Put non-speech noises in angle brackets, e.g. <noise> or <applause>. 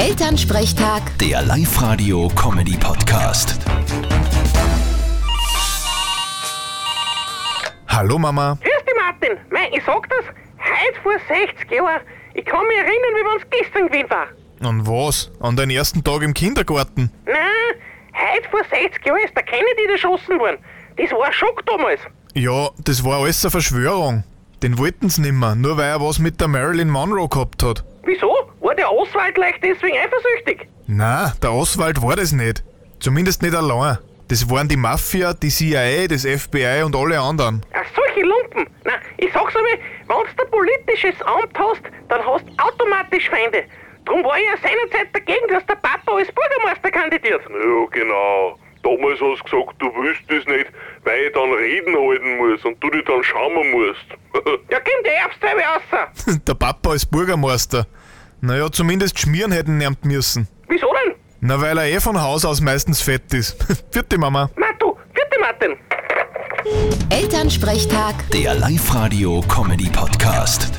Elternsprechtag, Der Live-Radio-Comedy-Podcast. Hallo Mama. Grüß dich, Martin. Mei, ich sag das, heute vor 60 Jahren. Ich kann mich erinnern, wie wenn's gestern gewesen war. An was? An den ersten Tag im Kindergarten? Nein, heute vor 60 Jahren ist der Kennedy erschossen worden. Das war ein Schock damals. Ja, das war alles eine Verschwörung. Den wollten sie nimmer, nur weil er was mit der Marilyn Monroe gehabt hat. Wieso? War der Oswald leicht deswegen eifersüchtig? Na, der Oswald war das nicht. Zumindest nicht allein. Das waren die Mafia, die CIA, das FBI und alle anderen. Ach, solche Lumpen. Na, ich sag's einmal, wenn's du ein politisches Amt hast, dann hast du automatisch Feinde. Drum war ich ja seinerzeit dagegen, dass der Papa als Bürgermeister kandidiert. Ja, genau. Damals hast du gesagt, du willst das nicht, weil ich dann Reden halten muss und du dich dann schauen musst. <laughs> Ja, komm, der Erbst selber raus. <laughs> Der Papa als Bürgermeister. Naja, zumindest schmieren hätten nervt müssen. Wieso denn? Na, weil er eh von Haus aus meistens fett ist. <laughs> Vierte Mama. Na du, vierte Martin. Elternsprechtag. Der Live-Radio-Comedy-Podcast.